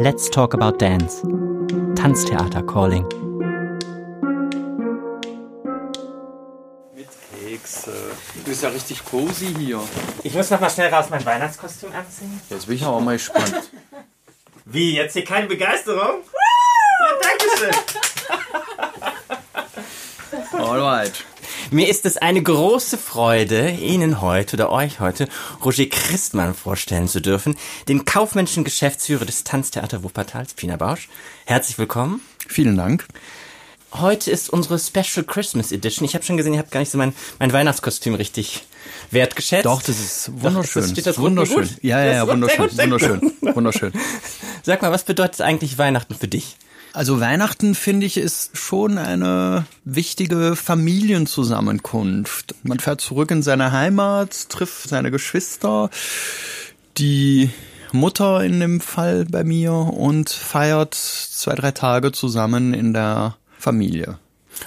Let's Talk About Dance. Tanztheater Calling. Mit Kekse. Du bist ja richtig cozy hier. Ich muss noch mal schnell raus mein Weihnachtskostüm anziehen. Jetzt bin ich aber mal gespannt. Wie, jetzt hier keine Begeisterung? Ja, danke Alright. Mir ist es eine große Freude, Ihnen heute oder euch heute Roger Christmann vorstellen zu dürfen, den kaufmännischen Geschäftsführer des Tanztheater Wuppertals, Pina Bausch. Herzlich willkommen. Vielen Dank. Heute ist unsere Special Christmas Edition. Ich habe schon gesehen, ihr habt gar nicht so mein, mein Weihnachtskostüm richtig wertgeschätzt. Doch, das ist wunderschön. das steht das wunderschön. Ja, ja, ja, wunderschön, wunderschön, wunderschön. Sag mal, was bedeutet eigentlich Weihnachten für dich? Also Weihnachten finde ich ist schon eine wichtige Familienzusammenkunft. Man fährt zurück in seine Heimat, trifft seine Geschwister, die Mutter in dem Fall bei mir und feiert zwei, drei Tage zusammen in der Familie.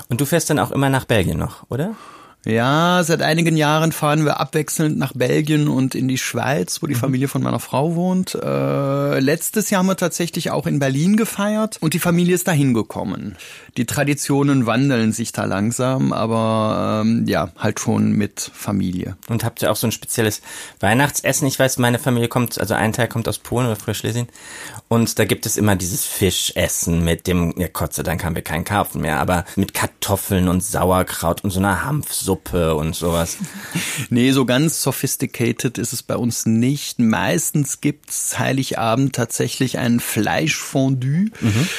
Und du fährst dann auch immer nach Belgien noch, oder? Ja, seit einigen Jahren fahren wir abwechselnd nach Belgien und in die Schweiz, wo die Mhm. Familie von meiner Frau wohnt. Äh, letztes Jahr haben wir tatsächlich auch in Berlin gefeiert und die Familie ist dahin gekommen. Die Traditionen wandeln sich da langsam, aber ähm, ja, halt schon mit Familie. Und habt ihr auch so ein spezielles Weihnachtsessen? Ich weiß, meine Familie kommt, also ein Teil kommt aus Polen oder früher Schlesien. Und da gibt es immer dieses Fischessen mit dem, ja Gott sei Dank haben wir keinen Karpfen mehr, aber mit Kartoffeln und Sauerkraut und so einer Hanfsuppe und sowas. Nee, so ganz sophisticated ist es bei uns nicht. Meistens gibt's Heiligabend tatsächlich ein Fleischfondue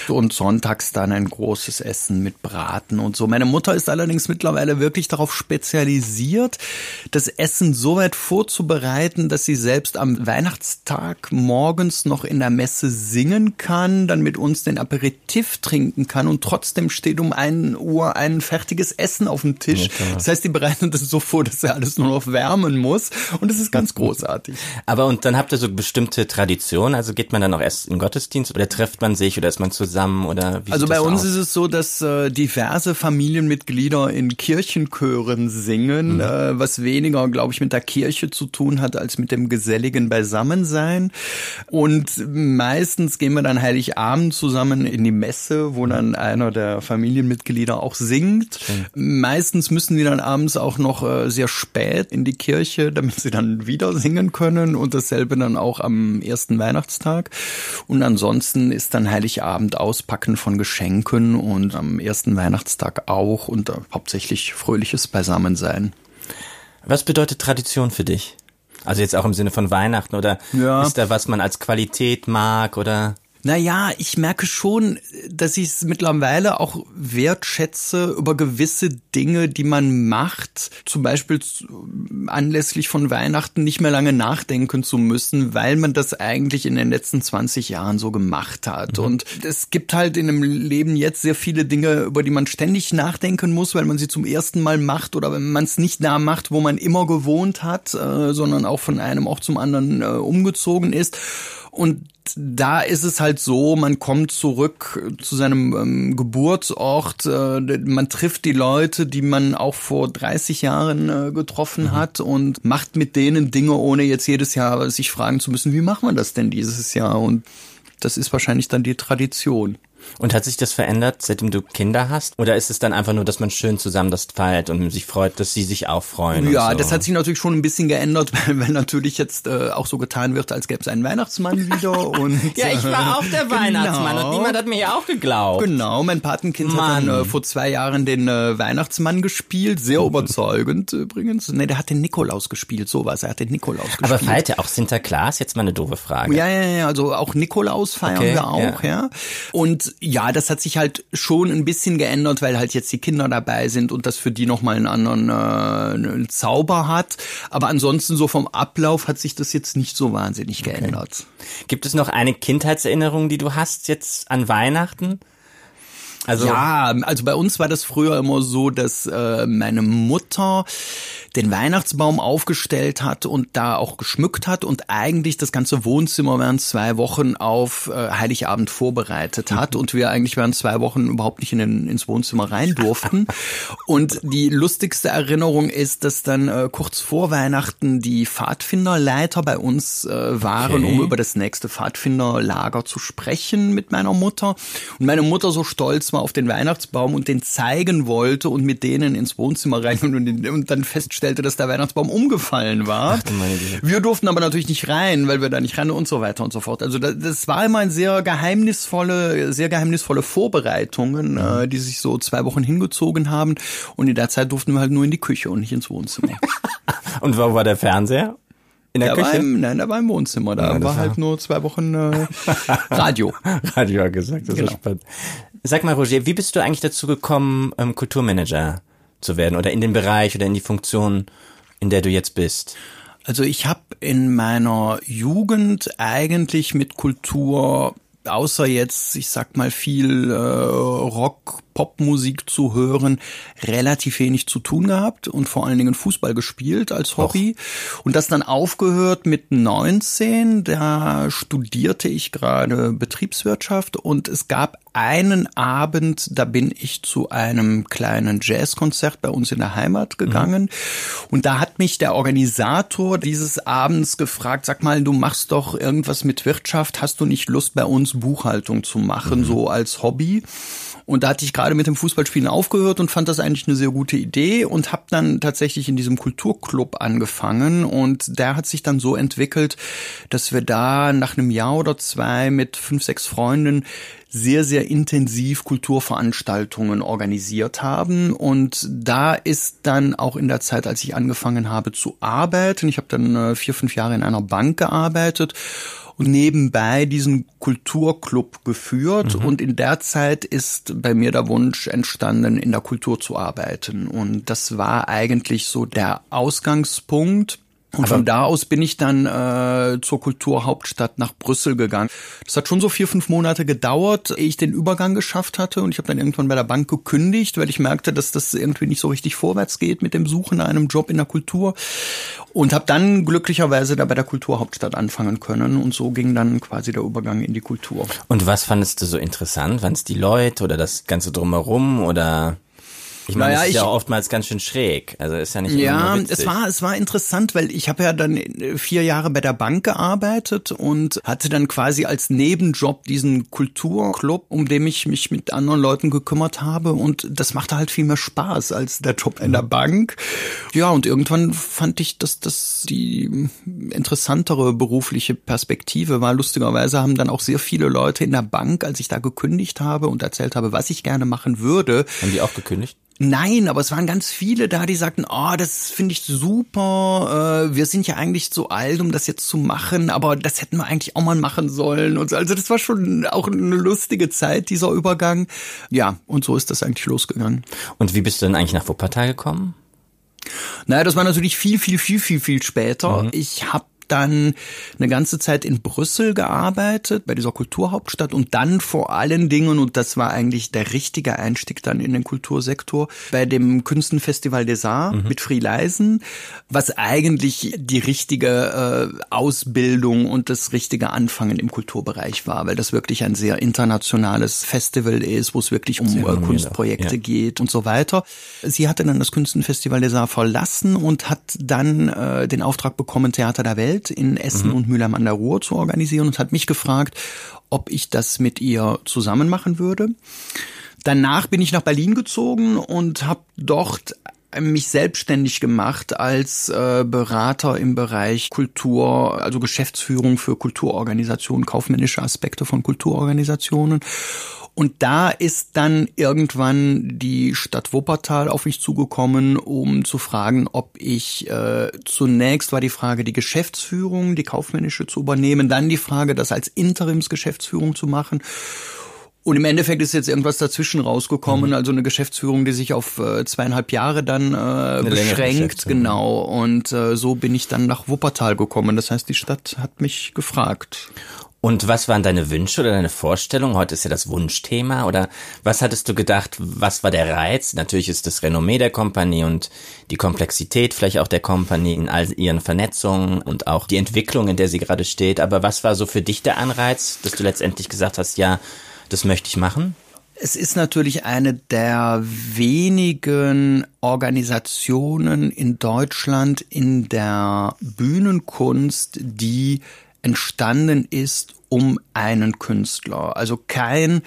und sonntags dann ein großes Essen mit Braten und so. Meine Mutter ist allerdings mittlerweile wirklich darauf spezialisiert, das Essen so weit vorzubereiten, dass sie selbst am Weihnachtstag morgens noch in der Messe singen kann, dann mit uns den Aperitif trinken kann und trotzdem steht um 1 Uhr ein fertiges Essen auf dem Tisch. Das heißt, die bereiten das so vor, dass er alles nur noch wärmen muss und es ist ganz großartig. Aber und dann habt ihr so bestimmte Traditionen, also geht man dann auch erst in Gottesdienst oder trifft man sich oder ist man zusammen oder wie Also bei uns aus? ist es so, dass äh, diverse Familienmitglieder in Kirchenchören singen, äh, was weniger, glaube ich, mit der Kirche zu tun hat als mit dem geselligen Beisammensein. Und meistens gehen wir dann Heiligabend zusammen in die Messe, wo dann einer der Familienmitglieder auch singt. Meistens müssen die dann abends auch noch äh, sehr spät in die Kirche, damit sie dann wieder singen können und dasselbe dann auch am ersten Weihnachtstag. Und ansonsten ist dann Heiligabend Auspacken von Geschenken und am ersten Weihnachtstag auch und äh, hauptsächlich fröhliches Beisammensein. Was bedeutet Tradition für dich? Also jetzt auch im Sinne von Weihnachten oder Ja. ist da was man als Qualität mag oder Naja, ich merke schon, dass ich es mittlerweile auch wertschätze über gewisse Dinge, die man macht. Zum Beispiel anlässlich von Weihnachten nicht mehr lange nachdenken zu müssen, weil man das eigentlich in den letzten 20 Jahren so gemacht hat. Und es gibt halt in dem Leben jetzt sehr viele Dinge, über die man ständig nachdenken muss, weil man sie zum ersten Mal macht oder wenn man es nicht da macht, wo man immer gewohnt hat, äh, sondern auch von einem Ort zum anderen äh, umgezogen ist. Und da ist es halt so, man kommt zurück zu seinem ähm, Geburtsort, äh, man trifft die Leute, die man auch vor 30 Jahren äh, getroffen hat und macht mit denen Dinge, ohne jetzt jedes Jahr sich fragen zu müssen, wie machen wir das denn dieses Jahr? Und das ist wahrscheinlich dann die Tradition. Und hat sich das verändert, seitdem du Kinder hast? Oder ist es dann einfach nur, dass man schön zusammen das feiert und sich freut, dass sie sich auch freuen? Ja, so? das hat sich natürlich schon ein bisschen geändert, weil, weil natürlich jetzt äh, auch so getan wird, als gäbe es einen Weihnachtsmann wieder. Und, Ja, ich war auch der Genau. Weihnachtsmann und niemand hat mir ja auch geglaubt. Genau, mein Patenkind hat Mann. dann äh, vor zwei Jahren den äh, Weihnachtsmann gespielt, sehr überzeugend übrigens. Nee, der hat den Nikolaus gespielt, sowas. Er hat den Nikolaus gespielt. Aber feiert ja auch Sinterklaas? Jetzt mal eine doofe Frage. Ja, ja, ja, also auch Nikolaus feiern Okay, wir auch, ja. ja. Und ja, das hat sich halt schon ein bisschen geändert, weil halt jetzt die Kinder dabei sind und das für die nochmal einen anderen äh, einen Zauber hat. Aber ansonsten so vom Ablauf hat sich das jetzt nicht so wahnsinnig geändert. Gibt es noch eine Kindheitserinnerung, die du hast jetzt an Weihnachten? Also Ja, also bei uns war das früher immer so, dass äh, meine Mutter den Weihnachtsbaum aufgestellt hat und da auch geschmückt hat und eigentlich das ganze Wohnzimmer während zwei Wochen auf äh, Heiligabend vorbereitet hat mhm. und wir eigentlich während zwei Wochen überhaupt nicht in den, ins Wohnzimmer rein durften. und die lustigste Erinnerung ist, dass dann äh, kurz vor Weihnachten die Pfadfinderleiter bei uns äh, waren, okay. um über das nächste Pfadfinderlager zu sprechen mit meiner Mutter. Und meine Mutter so stolz war auf den Weihnachtsbaum und den zeigen wollte und mit denen ins Wohnzimmer rein und, und dann feststellte, dass der Weihnachtsbaum umgefallen war. Ach, wir durften aber natürlich nicht rein, weil wir da nicht rein und so weiter und so fort. Also das, das war immer ein sehr geheimnisvolle, sehr geheimnisvolle Vorbereitungen. Mhm. äh, die sich so zwei Wochen hingezogen haben. Und in der Zeit durften wir halt nur in die Küche und nicht ins Wohnzimmer. und wo war der Fernseher? In der, der Küche? War im, nein, der war im Wohnzimmer. Da ja, war halt nur zwei Wochen äh, Radio. Radio gesagt, das genau. ist spannend. Sag mal, Roger, wie bist du eigentlich dazu gekommen, ähm, Kulturmanager zu werden oder in den Bereich oder in die Funktion, in der du jetzt bist? Also ich habe in meiner Jugend eigentlich mit Kultur außer jetzt, ich sag mal, viel äh, Rock, Popmusik zu hören, relativ wenig zu tun gehabt und vor allen Dingen Fußball gespielt als Hobby. Och. Und das dann aufgehört mit 19. Da studierte ich gerade Betriebswirtschaft und es gab einen Abend, da bin ich zu einem kleinen Jazzkonzert bei uns in der Heimat gegangen. Mhm. Und da hat mich der Organisator dieses Abends gefragt, sag mal, du machst doch irgendwas mit Wirtschaft, hast du nicht Lust bei uns Buchhaltung zu machen, mhm. so als Hobby? Und da hatte ich gerade mit dem Fußballspielen aufgehört und fand das eigentlich eine sehr gute Idee und habe dann tatsächlich in diesem Kulturclub angefangen und der hat sich dann so entwickelt, dass wir da nach einem Jahr oder zwei mit fünf, sechs Freunden sehr, sehr intensiv Kulturveranstaltungen organisiert haben. Und da ist dann auch in der Zeit, als ich angefangen habe zu arbeiten, ich habe dann äh, vier, fünf Jahre in einer Bank gearbeitet nebenbei diesen Kulturclub geführt. Mhm. Und in der Zeit ist bei mir der Wunsch entstanden, in der Kultur zu arbeiten. Und das war eigentlich so der Ausgangspunkt. Und von da aus bin ich dann äh, zur Kulturhauptstadt nach Brüssel gegangen. Das hat schon so vier, fünf Monate gedauert, ehe ich den Übergang geschafft hatte. Und ich habe dann irgendwann bei der Bank gekündigt, weil ich merkte, dass das irgendwie nicht so richtig vorwärts geht mit dem Suchen nach einem Job in der Kultur. Und habe dann glücklicherweise da bei der Kulturhauptstadt anfangen können. Und so ging dann quasi der Übergang in die Kultur. Und was fandest du so interessant? Waren es die Leute oder das Ganze drumherum oder? Ich meine, naja, es ist ja oftmals ganz schön schräg. Also ist ja nicht Ja, es war es war interessant, weil ich habe ja dann vier Jahre bei der Bank gearbeitet und hatte dann quasi als Nebenjob diesen Kulturclub, um den ich mich mit anderen Leuten gekümmert habe und das machte halt viel mehr Spaß als der Job in der Bank. Ja, und irgendwann fand ich, dass das die interessantere berufliche Perspektive war. Lustigerweise haben dann auch sehr viele Leute in der Bank, als ich da gekündigt habe und erzählt habe, was ich gerne machen würde. Haben die auch gekündigt? Nein, aber es waren ganz viele da, die sagten, oh, das finde ich super, äh, wir sind ja eigentlich zu alt, um das jetzt zu machen, aber das hätten wir eigentlich auch mal machen sollen und so. Also das war schon auch eine lustige Zeit, dieser Übergang. Ja, und so ist das eigentlich losgegangen. Und wie bist du denn eigentlich nach Wuppertal gekommen? Naja, das war natürlich viel, viel, viel, viel, viel später. Mhm. Ich habe dann eine ganze Zeit in Brüssel gearbeitet, bei dieser Kulturhauptstadt und dann vor allen Dingen, und das war eigentlich der richtige Einstieg dann in den Kultursektor, bei dem Künstenfestival des Arts mhm. mit Frieleisen, was eigentlich die richtige äh, Ausbildung und das richtige Anfangen im Kulturbereich war, weil das wirklich ein sehr internationales Festival ist, wo es wirklich um äh, Kunstprojekte ja. geht und so weiter. Sie hatte dann das Künstenfestival des Arts verlassen und hat dann äh, den Auftrag bekommen, Theater der Welt Welt in Essen mhm. und Mülheim an der Ruhr zu organisieren und hat mich gefragt, ob ich das mit ihr zusammen machen würde. Danach bin ich nach Berlin gezogen und habe dort mich selbstständig gemacht als äh, Berater im Bereich Kultur, also Geschäftsführung für Kulturorganisationen, kaufmännische Aspekte von Kulturorganisationen und da ist dann irgendwann die Stadt Wuppertal auf mich zugekommen, um zu fragen, ob ich äh, zunächst war die Frage, die Geschäftsführung, die kaufmännische zu übernehmen, dann die Frage, das als Interimsgeschäftsführung zu machen. Und im Endeffekt ist jetzt irgendwas dazwischen rausgekommen, mhm. also eine Geschäftsführung, die sich auf äh, zweieinhalb Jahre dann äh, beschränkt, genau. Und äh, so bin ich dann nach Wuppertal gekommen. Das heißt, die Stadt hat mich gefragt. Und was waren deine Wünsche oder deine Vorstellungen? Heute ist ja das Wunschthema. Oder was hattest du gedacht, was war der Reiz? Natürlich ist das Renommee der Kompanie und die Komplexität vielleicht auch der Kompanie in all ihren Vernetzungen und auch die Entwicklung, in der sie gerade steht. Aber was war so für dich der Anreiz, dass du letztendlich gesagt hast, ja, das möchte ich machen? Es ist natürlich eine der wenigen Organisationen in Deutschland in der Bühnenkunst, die entstanden ist um einen Künstler. Also kein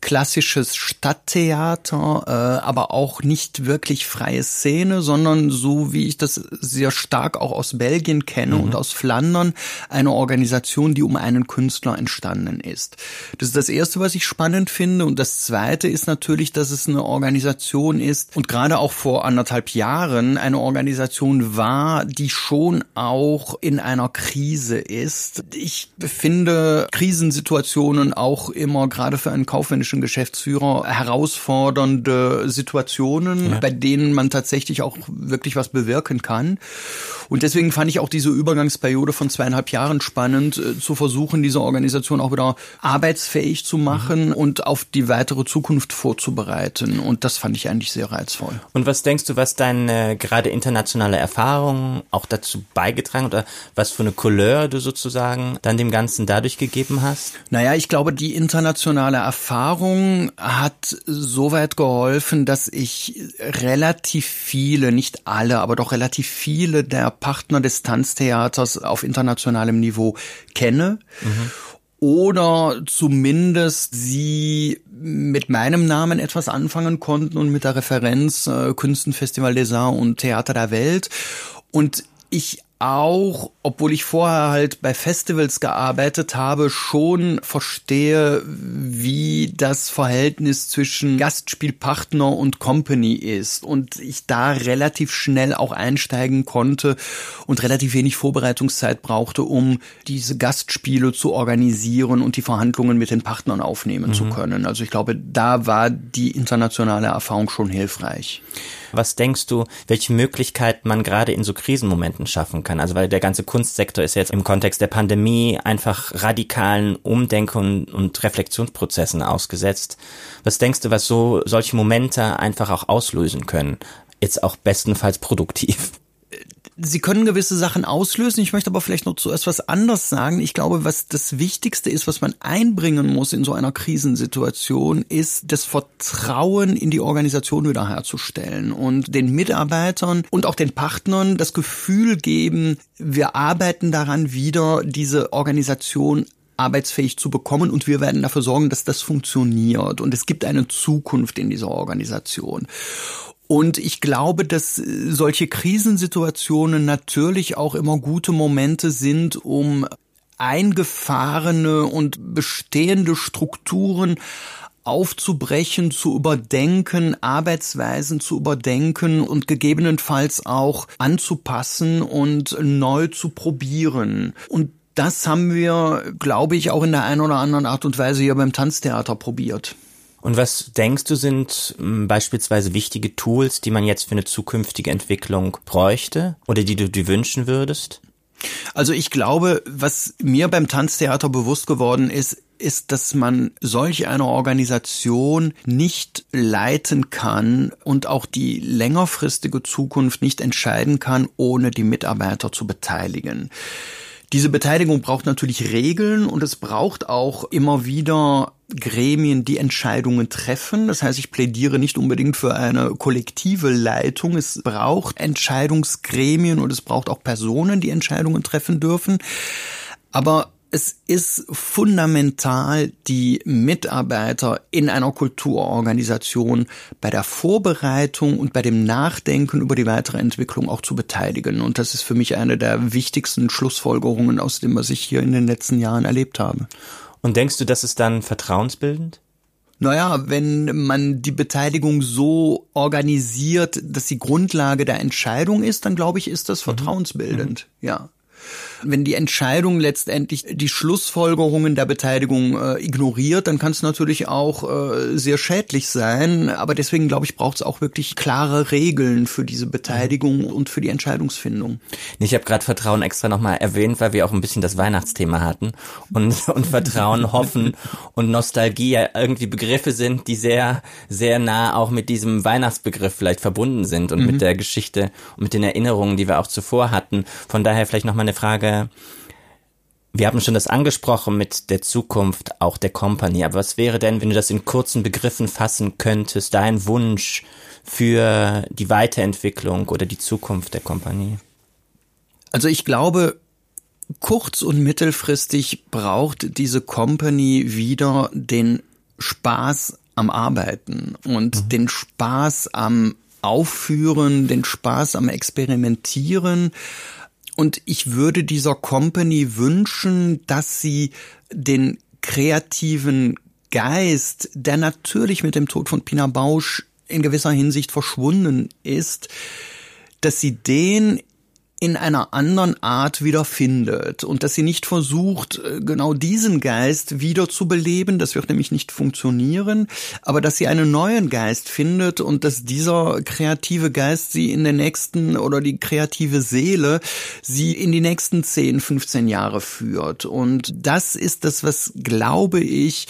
klassisches Stadttheater, äh, aber auch nicht wirklich freie Szene, sondern so wie ich das sehr stark auch aus Belgien kenne mhm. und aus Flandern, eine Organisation, die um einen Künstler entstanden ist. Das ist das Erste, was ich spannend finde. Und das Zweite ist natürlich, dass es eine Organisation ist und gerade auch vor anderthalb Jahren eine Organisation war, die schon auch in einer Krise ist. Ich finde Krisensituationen auch immer gerade für einen kaufmännischen kaufmännischen Geschäftsführer herausfordernde Situationen, ja. bei denen man tatsächlich auch wirklich was bewirken kann. Und deswegen fand ich auch diese Übergangsperiode von zweieinhalb Jahren spannend, äh, zu versuchen, diese Organisation auch wieder arbeitsfähig zu machen mhm. und auf die weitere Zukunft vorzubereiten. Und das fand ich eigentlich sehr reizvoll. Und was denkst du, was deine gerade internationale Erfahrung auch dazu beigetragen oder was für eine Couleur du sozusagen dann dem Ganzen dadurch gegeben hast? Naja, ich glaube, die internationale Erfahrung hat soweit geholfen, dass ich relativ viele, nicht alle, aber doch relativ viele der Partner des Tanztheaters auf internationalem Niveau kenne. Mhm. Oder zumindest sie mit meinem Namen etwas anfangen konnten und mit der Referenz äh, Künstenfestival des Arts und Theater der Welt. Und ich auch, obwohl ich vorher halt bei Festivals gearbeitet habe, schon verstehe, wie das Verhältnis zwischen Gastspielpartner und Company ist und ich da relativ schnell auch einsteigen konnte und relativ wenig Vorbereitungszeit brauchte, um diese Gastspiele zu organisieren und die Verhandlungen mit den Partnern aufnehmen mhm. zu können. Also ich glaube, da war die internationale Erfahrung schon hilfreich. Was denkst du, welche Möglichkeiten man gerade in so Krisenmomenten schaffen kann? Also weil der ganze Kunstsektor ist jetzt im Kontext der Pandemie einfach radikalen Umdenken und Reflexionsprozessen ausgesetzt. Was denkst du, was so solche Momente einfach auch auslösen können? Jetzt auch bestenfalls produktiv. Sie können gewisse Sachen auslösen. Ich möchte aber vielleicht noch zu etwas anders sagen. Ich glaube, was das Wichtigste ist, was man einbringen muss in so einer Krisensituation, ist das Vertrauen in die Organisation wiederherzustellen und den Mitarbeitern und auch den Partnern das Gefühl geben, wir arbeiten daran wieder, diese Organisation arbeitsfähig zu bekommen und wir werden dafür sorgen, dass das funktioniert und es gibt eine Zukunft in dieser Organisation. Und ich glaube, dass äh, solche Krisensituationen natürlich auch immer gute Momente sind, um eingefahrene und bestehende Strukturen aufzubrechen, zu überdenken, Arbeitsweisen zu überdenken und gegebenenfalls auch anzupassen und neu zu probieren. Und das haben wir, glaube ich, auch in der einen oder anderen Art und Weise hier beim Tanztheater probiert. Und was denkst du sind hm, beispielsweise wichtige Tools, die man jetzt für eine zukünftige Entwicklung bräuchte oder die du dir wünschen würdest? Also ich glaube, was mir beim Tanztheater bewusst geworden ist, ist, dass man solch eine Organisation nicht leiten kann und auch die längerfristige Zukunft nicht entscheiden kann, ohne die Mitarbeiter zu beteiligen. Diese Beteiligung braucht natürlich Regeln und es braucht auch immer wieder Gremien, die Entscheidungen treffen. Das heißt, ich plädiere nicht unbedingt für eine kollektive Leitung. Es braucht Entscheidungsgremien und es braucht auch Personen, die Entscheidungen treffen dürfen. Aber es ist fundamental, die Mitarbeiter in einer Kulturorganisation bei der Vorbereitung und bei dem Nachdenken über die weitere Entwicklung auch zu beteiligen. Und das ist für mich eine der wichtigsten Schlussfolgerungen aus dem, was ich hier in den letzten Jahren erlebt habe. Und denkst du, das ist dann vertrauensbildend? Naja, wenn man die Beteiligung so organisiert, dass sie Grundlage der Entscheidung ist, dann glaube ich, ist das mhm. vertrauensbildend, mhm. ja. Wenn die Entscheidung letztendlich die Schlussfolgerungen der Beteiligung äh, ignoriert, dann kann es natürlich auch äh, sehr schädlich sein. Aber deswegen glaube ich, braucht es auch wirklich klare Regeln für diese Beteiligung und für die Entscheidungsfindung. Ich habe gerade Vertrauen extra nochmal erwähnt, weil wir auch ein bisschen das Weihnachtsthema hatten und, und Vertrauen, Hoffen und Nostalgie ja irgendwie Begriffe sind, die sehr, sehr nah auch mit diesem Weihnachtsbegriff vielleicht verbunden sind und mhm. mit der Geschichte und mit den Erinnerungen, die wir auch zuvor hatten. Von daher vielleicht nochmal eine Frage. Wir haben schon das angesprochen mit der Zukunft auch der Company. Aber was wäre denn, wenn du das in kurzen Begriffen fassen könntest, dein Wunsch für die Weiterentwicklung oder die Zukunft der Company? Also ich glaube, kurz- und mittelfristig braucht diese Company wieder den Spaß am Arbeiten und mhm. den Spaß am Aufführen, den Spaß am Experimentieren. Und ich würde dieser Company wünschen, dass sie den kreativen Geist, der natürlich mit dem Tod von Pina Bausch in gewisser Hinsicht verschwunden ist, dass sie den in einer anderen Art wiederfindet und dass sie nicht versucht, äh, genau diesen Geist wieder zu beleben, das wird nämlich nicht funktionieren, aber dass sie einen neuen Geist findet und dass dieser kreative Geist sie in den nächsten oder die kreative Seele sie in die nächsten 10, 15 Jahre führt. Und das ist das, was, glaube ich,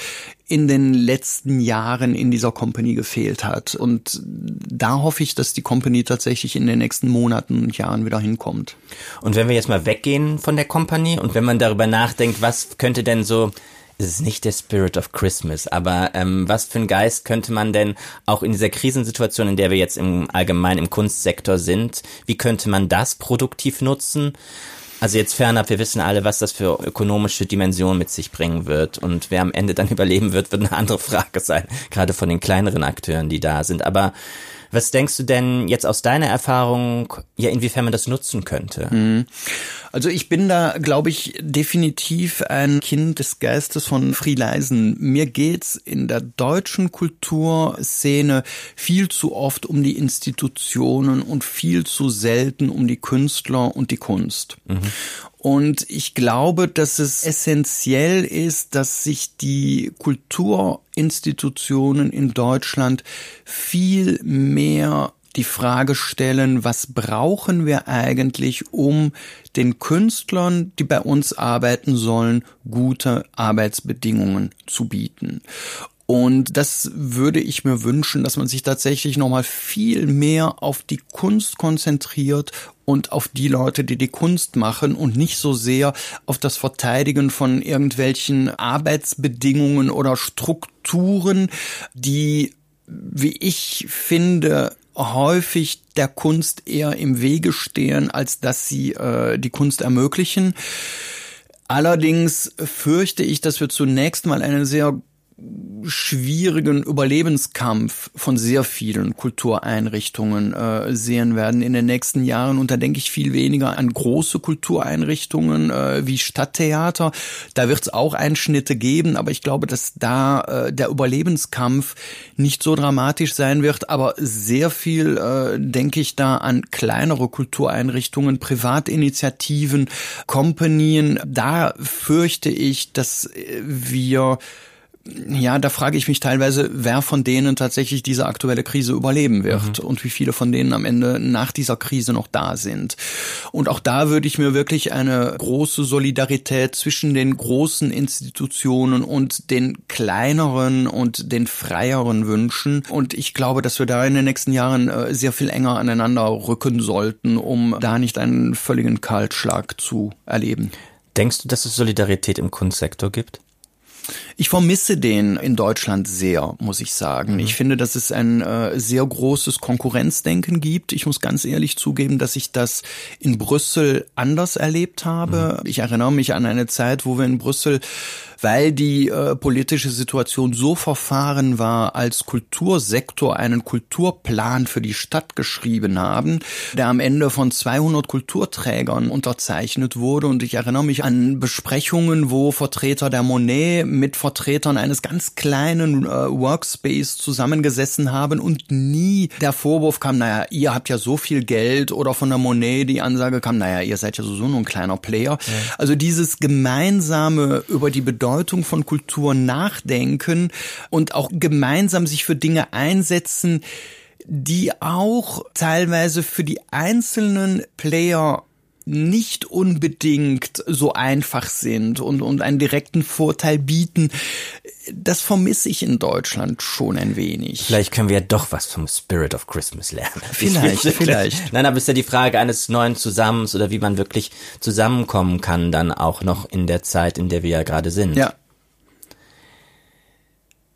in den letzten Jahren in dieser Company gefehlt hat. Und da hoffe ich, dass die Company tatsächlich in den nächsten Monaten und Jahren wieder hinkommt. Und wenn wir jetzt mal weggehen von der Company und wenn man darüber nachdenkt, was könnte denn so es ist nicht der Spirit of Christmas, aber ähm, was für ein Geist könnte man denn auch in dieser Krisensituation, in der wir jetzt im allgemein im Kunstsektor sind, wie könnte man das produktiv nutzen? Also jetzt fernab, wir wissen alle, was das für ökonomische Dimensionen mit sich bringen wird. Und wer am Ende dann überleben wird, wird eine andere Frage sein. Gerade von den kleineren Akteuren, die da sind. Aber was denkst du denn jetzt aus deiner Erfahrung, ja, inwiefern man das nutzen könnte? Mhm. Also ich bin da, glaube ich, definitiv ein Kind des Geistes von Frieleisen. Mir geht's in der deutschen Kulturszene viel zu oft um die Institutionen und viel zu selten um die Künstler und die Kunst. Mhm. Und ich glaube, dass es essentiell ist, dass sich die Kulturinstitutionen in Deutschland viel mehr die Frage stellen, was brauchen wir eigentlich, um den Künstlern, die bei uns arbeiten sollen, gute Arbeitsbedingungen zu bieten. Und das würde ich mir wünschen, dass man sich tatsächlich nochmal viel mehr auf die Kunst konzentriert und auf die Leute, die die Kunst machen und nicht so sehr auf das Verteidigen von irgendwelchen Arbeitsbedingungen oder Strukturen, die, wie ich finde, häufig der Kunst eher im Wege stehen, als dass sie äh, die Kunst ermöglichen. Allerdings fürchte ich, dass wir zunächst mal eine sehr schwierigen Überlebenskampf von sehr vielen Kultureinrichtungen äh, sehen werden in den nächsten Jahren. Und da denke ich viel weniger an große Kultureinrichtungen äh, wie Stadttheater. Da wird es auch Einschnitte geben, aber ich glaube, dass da äh, der Überlebenskampf nicht so dramatisch sein wird. Aber sehr viel äh, denke ich da an kleinere Kultureinrichtungen, Privatinitiativen, Kompanien. Da fürchte ich, dass wir ja, da frage ich mich teilweise, wer von denen tatsächlich diese aktuelle Krise überleben wird mhm. und wie viele von denen am Ende nach dieser Krise noch da sind. Und auch da würde ich mir wirklich eine große Solidarität zwischen den großen Institutionen und den kleineren und den freieren wünschen. Und ich glaube, dass wir da in den nächsten Jahren äh, sehr viel enger aneinander rücken sollten, um da nicht einen völligen Kaltschlag zu erleben. Denkst du, dass es Solidarität im Kunstsektor gibt? Ich vermisse den in Deutschland sehr, muss ich sagen. Mhm. Ich finde, dass es ein äh, sehr großes Konkurrenzdenken gibt. Ich muss ganz ehrlich zugeben, dass ich das in Brüssel anders erlebt habe. Mhm. Ich erinnere mich an eine Zeit, wo wir in Brüssel weil die äh, politische Situation so verfahren war, als Kultursektor einen Kulturplan für die Stadt geschrieben haben, der am Ende von 200 Kulturträgern unterzeichnet wurde. Und ich erinnere mich an Besprechungen, wo Vertreter der Monet mit Vertretern eines ganz kleinen äh, Workspace zusammengesessen haben und nie der Vorwurf kam, naja, ihr habt ja so viel Geld oder von der Monet die Ansage kam, naja, ihr seid ja sowieso nur ein kleiner Player. Ja. Also dieses gemeinsame über die Bedeutung von Kultur nachdenken und auch gemeinsam sich für Dinge einsetzen, die auch teilweise für die einzelnen Player nicht unbedingt so einfach sind und, und einen direkten Vorteil bieten. Das vermisse ich in Deutschland schon ein wenig. Vielleicht können wir ja doch was vom Spirit of Christmas lernen. Vielleicht, vielleicht. Nein, aber ist ja die Frage eines neuen Zusammens oder wie man wirklich zusammenkommen kann, dann auch noch in der Zeit, in der wir ja gerade sind. Ja.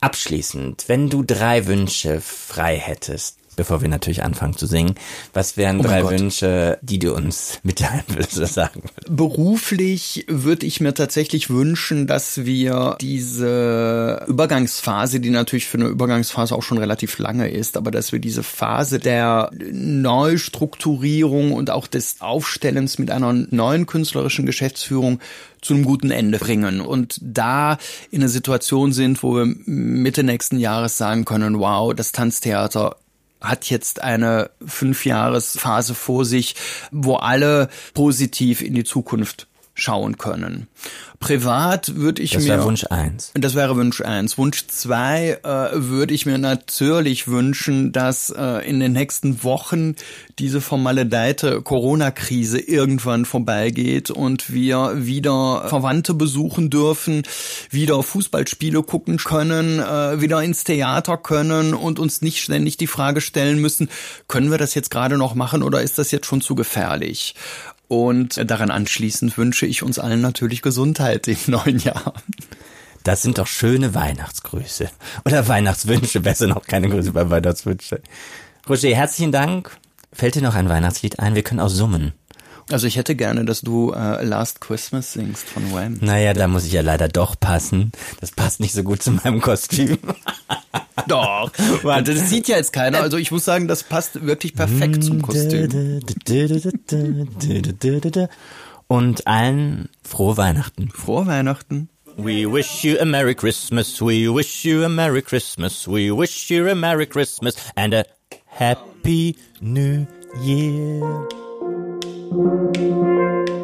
Abschließend, wenn du drei Wünsche frei hättest, bevor wir natürlich anfangen zu singen. Was wären oh drei Wünsche, die du uns mitteilen würdest sagen? Beruflich würde ich mir tatsächlich wünschen, dass wir diese Übergangsphase, die natürlich für eine Übergangsphase auch schon relativ lange ist, aber dass wir diese Phase der Neustrukturierung und auch des Aufstellens mit einer neuen künstlerischen Geschäftsführung zu einem guten Ende bringen und da in einer Situation sind, wo wir Mitte nächsten Jahres sagen können, wow, das Tanztheater hat jetzt eine Fünfjahresphase vor sich, wo alle positiv in die Zukunft schauen können. Privat würde ich das mir. Das wäre Wunsch eins. Das wäre Wunsch eins. Wunsch zwei äh, würde ich mir natürlich wünschen, dass äh, in den nächsten Wochen diese formaledeite Corona-Krise irgendwann vorbeigeht und wir wieder Verwandte besuchen dürfen, wieder Fußballspiele gucken können, äh, wieder ins Theater können und uns nicht ständig die Frage stellen müssen, können wir das jetzt gerade noch machen oder ist das jetzt schon zu gefährlich? Und daran anschließend wünsche ich uns allen natürlich Gesundheit im neuen Jahr. Das sind doch schöne Weihnachtsgrüße. Oder Weihnachtswünsche, besser noch keine Grüße bei Weihnachtswünsche. Roger, herzlichen Dank. Fällt dir noch ein Weihnachtslied ein? Wir können auch summen. Also ich hätte gerne, dass du äh, Last Christmas singst von Wham. Naja, da muss ich ja leider doch passen. Das passt nicht so gut zu meinem Kostüm. Doch. Warte, das sieht ja jetzt keiner. Also ich muss sagen, das passt wirklich perfekt zum Kostüm. Und allen frohe Weihnachten. Frohe Weihnachten. We wish you a Merry Christmas, we wish you a Merry Christmas, we wish you a Merry Christmas and a Happy New Year. Thank you.